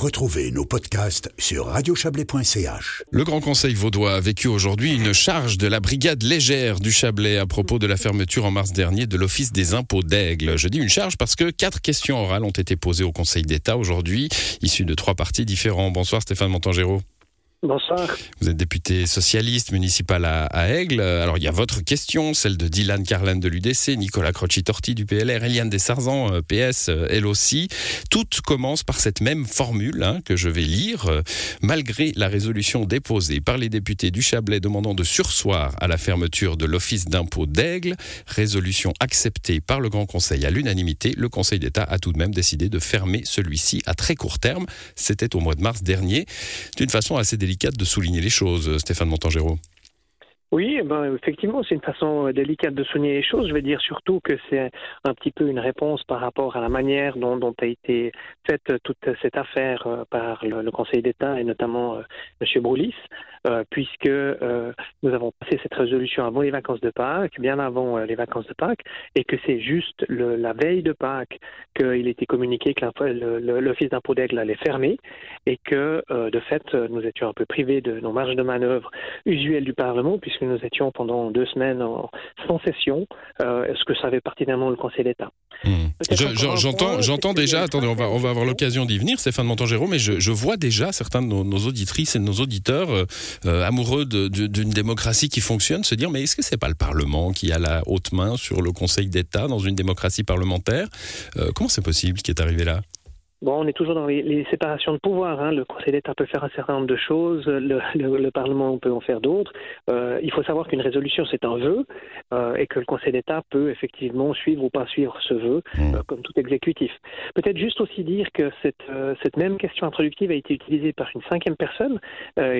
Retrouvez nos podcasts sur radiochablais.ch. Le Grand Conseil vaudois a vécu aujourd'hui une charge de la brigade légère du Chablais à propos de la fermeture en mars dernier de l'Office des impôts d'Aigle. Je dis une charge parce que quatre questions orales ont été posées au Conseil d'État aujourd'hui, issues de trois partis différents. Bonsoir Stéphane Montangero. Bonsoir. Vous êtes député socialiste municipal à, Aigle. Alors, il y a votre question, celle de Dylan Carlan de l'UDC, Nicolas Croci-Torti du PLR, Eliane Dessarzan, euh, PS, euh, elle aussi. Toutes commencent par cette même formule hein, que je vais lire. Euh, malgré la résolution déposée par les députés du Chablais demandant de sursoir à la fermeture de l'Office d'impôt d'Aigle, résolution acceptée par le Grand Conseil à l'unanimité, le Conseil d'État a tout de même décidé de fermer celui-ci à très court terme. C'était au mois de mars dernier. D'une façon assez délicate de souligner les choses, Stéphane Montangero. Oui, eh ben, effectivement, c'est une façon euh, délicate de souligner les choses. Je vais dire surtout que c'est un petit peu une réponse par rapport à la manière dont, a été faite toute cette affaire euh, par le, Conseil d'État et notamment euh, M. Broulis, puisque nous avons passé cette résolution avant les vacances de Pâques, bien avant les vacances de Pâques, et que c'est juste la veille de Pâques qu'il était communiqué que l'Office d'impôt d'Aigle allait fermer et que, de fait, nous étions un peu privés de nos marges de manœuvre usuelles du Parlement, puisque nous étions pendant deux semaines en, sans session, euh, ce que savait pertinemment le Conseil d'État? Hmm. J'entends, déjà. Attendez, on va, on va avoir l'occasion d'y venir, Stéphane Montangéro, mais je, je, vois déjà certains de nos, auditrices et de nos auditeurs euh, euh, amoureux d'une démocratie qui fonctionne se dire mais est-ce que c'est pas le Parlement qui a la haute main sur le Conseil d'État dans une démocratie parlementaire? Comment c'est possible qui est arrivé là? Bon, on est toujours dans les, séparations de pouvoir. Hein. Le Conseil d'État peut faire un certain nombre de choses, le, le, Parlement peut en faire d'autres. Euh, il faut savoir qu'une résolution, c'est un vœu, euh, et que le Conseil d'État peut effectivement suivre ou pas suivre ce vœu, mmh. euh, comme tout exécutif. Peut-être juste aussi dire que cette, cette, même question introductive a été utilisée par une cinquième personne,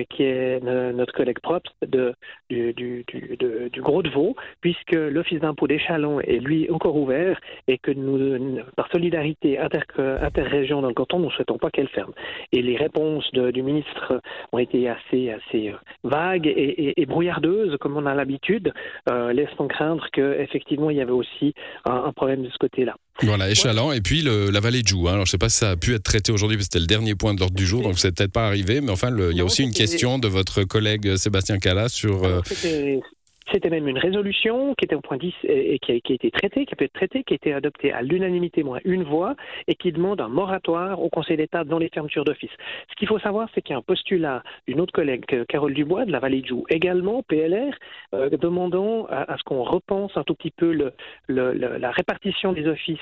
qui est notre collègue propre de, du, du, du, du Gros de Vaud, puisque l'Office d'impôt des Chalons est lui encore ouvert, et que nous, par solidarité inter, dans le canton, nous ne souhaitons pas qu'elle ferme. Et les réponses du ministre ont été assez, assez euh, vagues et, brouillardeuses, comme on a l'habitude, euh, laissant craindre qu'effectivement il y avait aussi un, problème de ce côté-là. Voilà, échalant. Et puis la vallée de Joux. Hein. Alors, je ne sais pas si ça a pu être traité aujourd'hui, parce que c'était le dernier point de l'ordre du jour, donc c'est peut-être pas arrivé. Mais enfin, il y a aussi une question de votre collègue Sébastien Callas sur. Euh, c'était même une résolution qui était au point 10 et, qui, a, été traitée, qui a pu être traitée, qui a été adoptée à l'unanimité, moins une voix, et qui demande un moratoire au Conseil d'État dans les fermetures d'office. Ce qu'il faut savoir, c'est qu'il y a un postulat d'une autre collègue, Carole Dubois, de la Vallée de Joux, également PLR, euh, demandant à, ce qu'on repense un tout petit peu le, la répartition des offices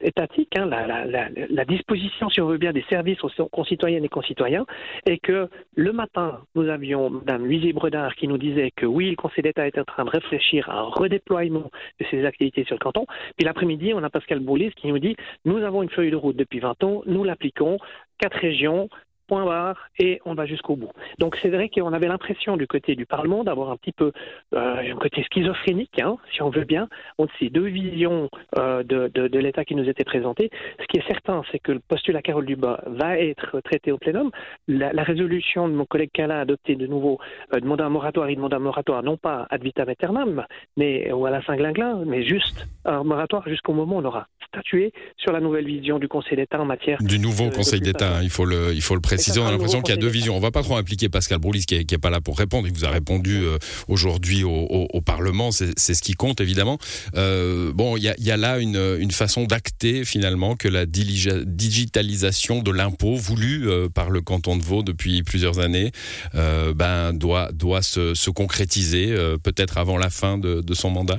étatiques, hein, la, disposition, si on veut bien, des services aux concitoyennes et concitoyens, et que le matin, nous avions Mme Luisie Bredard qui nous dit disait que oui, le Conseil d'État est en train de réfléchir à un redéploiement de ses activités sur le canton. Puis l'après-midi, on a Pascal Boulis qui nous dit nous avons une feuille de route depuis 20 ans, nous l'appliquons, quatre régions, point barre, et on va jusqu'au bout. Donc c'est vrai qu'on avait l'impression du côté du Parlement d'avoir un petit peu euh, un côté schizophrénique, hein, si on veut bien, entre ces deux visions euh, de, de, de l'État qui nous étaient présentées. Ce qui est certain, c'est que le postulat Carole Dubas va être traité au plénum. La, la résolution de mon collègue Cala adoptée de nouveau euh, demande un moratoire, il demande un moratoire non pas ad vitam aeternam, mais ou à la Saint-Glinglin, mais juste un moratoire jusqu'au moment où on aura statué sur la nouvelle vision du Conseil d'État en matière du nouveau Conseil d'État. Hein, il faut le il faut le préciser. On a l'impression qu'il y a deux visions. On va pas trop impliquer Pascal Broulis qui est, pas là pour répondre. Il vous a répondu euh, aujourd'hui au, Parlement. C'est ce qui compte évidemment. Euh, bon, il y a, là une, une façon d'acter finalement que la digitalisation de l'impôt voulue euh, par le canton de Vaud depuis plusieurs années ben doit doit se, se concrétiser peut-être avant la fin de, de son mandat.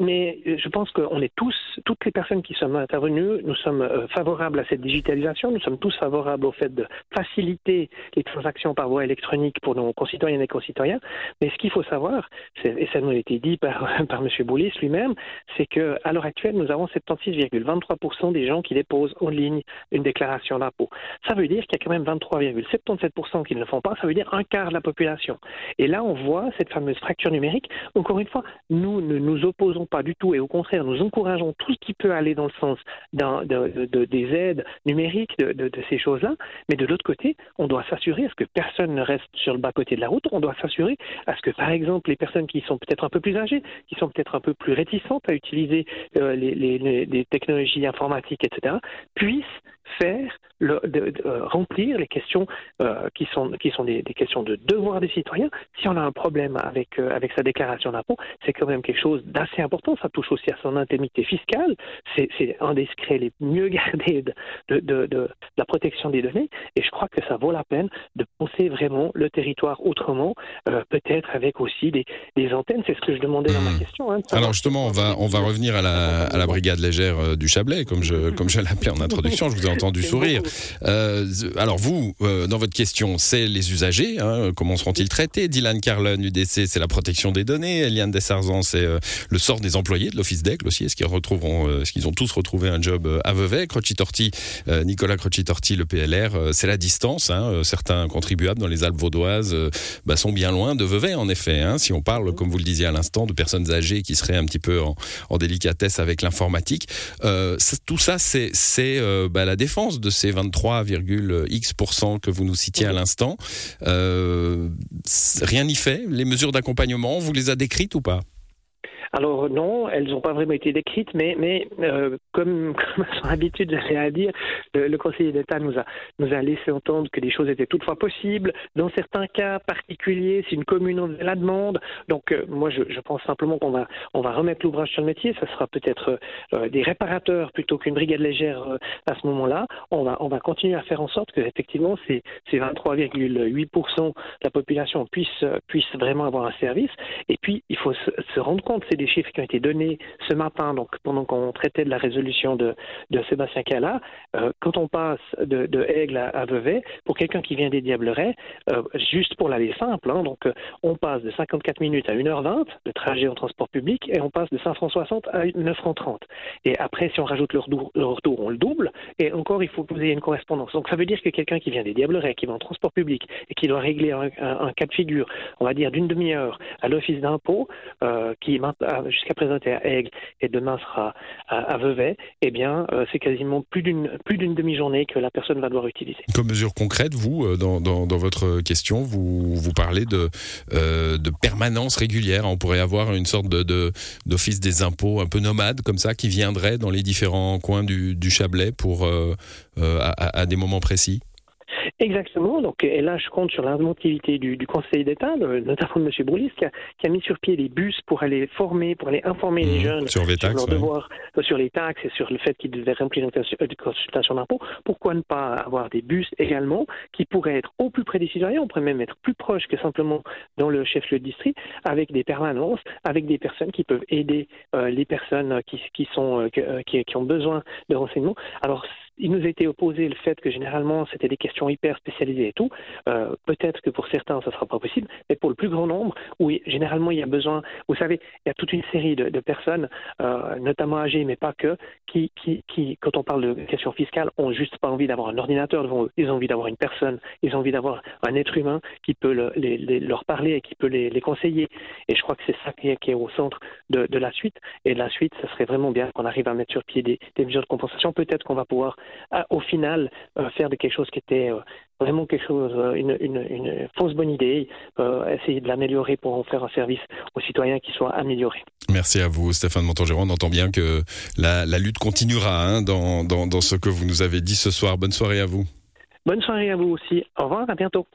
Mais euh, je pense qu'on est tous, toutes les personnes qui sont intervenues, nous sommes euh, favorables à cette digitalisation, nous sommes tous favorables au fait de faciliter les transactions par voie électronique pour nos concitoyennes et concitoyens. Mais ce qu'il faut savoir, et ça nous a été dit par, par M. Boulis lui-même, c'est qu'à l'heure actuelle, nous avons 76,23% des gens qui déposent en ligne une déclaration d'impôt. Ça veut dire qu'il y a quand même 23,77% qui ne le font pas, ça veut dire un quart de la population. Et là, on voit cette fameuse fracture numérique. Encore une fois, nous ne nous opposons pas du tout, et au contraire, nous encourageons tout ce qui peut aller dans le sens de, des aides numériques, de, ces choses-là. Mais de l'autre côté, on doit s'assurer à ce que personne ne reste sur le bas-côté de la route. On doit s'assurer à ce que, par exemple, les personnes qui sont peut-être un peu plus âgées, qui sont peut-être un peu plus réticentes à utiliser euh, les technologies informatiques, etc., puissent faire de, remplir les questions qui sont, qui sont des, questions de devoir des citoyens. Si on a un problème avec, avec sa déclaration d'impôt, c'est quand même quelque chose d'assez important. Ça touche aussi à son intimité fiscale. C'est un des secrets les mieux gardés de, de, de, la protection des données. Et je crois que ça vaut la peine de penser vraiment le territoire autrement, peut-être avec aussi des, des antennes. C'est ce que je demandais dans ma hmm. question. Hein, Alors justement, on va, on va revenir à la, à la brigade légère du Chablais, comme je, comme je l'appelais en introduction. Je vous ai entendu sourire. Euh, alors vous, euh, dans votre question, c'est les usagers. Hein, comment seront-ils traités? Dylan Carlin, UDC, c'est la protection des données. Eliane Dessarzan, c'est euh, le sort des employés de l'Office d'Aigle aussi. Est-ce qu'ils retrouveront, est-ce qu'ils ont tous retrouvé un job à Vevey Croci-Torti, Nicolas Croci-Torti, le PLR, c'est la distance. Hein, certains contribuables dans les Alpes vaudoises bah, sont bien loin de Vevey, en effet. Hein, si on parle, comme vous le disiez à l'instant, de personnes âgées qui seraient un petit peu en, en délicatesse avec l'informatique. tout ça, c'est euh, bah, la défense de ces 23,x% que vous nous citiez à l'instant. Euh, rien n'y fait. Les mesures d'accompagnement, vous les a décrites ou pas? Alors non, elles n'ont pas vraiment été décrites, mais, euh, comme, à son habitude, j'allais à dire, le, conseiller d'État nous a, nous a laissé entendre que des choses étaient toutefois possibles. Dans certains cas particuliers, si une commune en la demande. Donc euh, moi, je, pense simplement qu'on va, on va remettre l'ouvrage sur le métier. Ça sera peut-être euh, des réparateurs plutôt qu'une brigade légère à ce moment-là. On va, on va continuer à faire en sorte que effectivement ces, ces 23,8% de la population puisse, puisse vraiment avoir un service. Et puis, il faut se, se rendre compte, c'est des chiffres qui ont été donnés ce matin, donc pendant qu'on traitait de la résolution de, de Sébastien Cala. Euh, quand on passe de, Aigle à, Vevey, pour quelqu'un qui vient des Diablerets, euh, juste pour l'aller simple, hein, donc euh, on passe de 54 minutes à 1h20 de trajet en transport public et on passe de 5 francs 60 à 9 francs 30. Et après, si on rajoute le retour, le retour, on le double. Et encore, il faut que vous ayez une correspondance. Donc ça veut dire que quelqu'un qui vient des Diablerets, qui va en transport public et qui doit régler un, cas de figure, on va dire d'une demi-heure à l'office d'impôt, qui jusqu'à présent était à Aigle et demain sera à, Vevey, eh bien, euh, c'est quasiment plus d'une plus d'une demi-journée que la personne va devoir utiliser. Comme mesure concrète, vous, euh, dans, dans, votre question, vous, vous parlez de, euh, de permanence régulière. On pourrait avoir une sorte de d'office des impôts un peu nomade, comme ça, qui viendrait dans les différents coins du, du Chablais pour à, à des moments précis? Exactement. Donc, et là, je compte sur l'inventivité du, du Conseil d'État, notamment de M. Broulis, qui a, qui a, mis sur pied des bus pour aller former, pour aller informer les mmh. jeunes sur, les taxes, leurs devoirs, euh, sur les taxes et sur le fait qu'ils devaient remplir une euh, consultation d'impôt. Pourquoi ne pas avoir des bus également qui pourraient être au plus près des citoyens, on pourrait même être plus proche que simplement dans le chef-lieu de district, avec des permanences, avec des personnes qui peuvent aider euh, les personnes qui, qui sont euh, qui, qui, ont besoin de renseignements. Alors, il nous a été opposé le fait que généralement c'était des questions hyper spécialisées et tout. Euh, Peut-être que pour certains ça sera pas possible, mais pour le plus grand nombre, oui, généralement il y a besoin. Vous savez, il y a toute une série de, personnes, euh, notamment âgées, mais pas que, qui, qui, qui, quand on parle de questions fiscales, ont juste pas envie d'avoir un ordinateur devant eux. Ils ont envie d'avoir une personne, ils ont envie d'avoir un être humain qui peut le, les, leur parler et qui peut les, conseiller. Et je crois que c'est ça qui est, au centre de, de la suite. Et de la suite, ça serait vraiment bien qu'on arrive à mettre sur pied des, des mesures de compensation. Peut-être qu'on va pouvoir au final euh, faire de quelque chose qui était euh, vraiment quelque chose, euh, une, une, une fausse bonne idée, essayer de l'améliorer pour en faire un service aux citoyens qui soit amélioré. Merci à vous, Stéphane Montangéron. On entend bien que la, la lutte continuera hein, dans, dans, dans ce que vous nous avez dit ce soir. Bonne soirée à vous. Bonne soirée à vous aussi. Au revoir, à bientôt.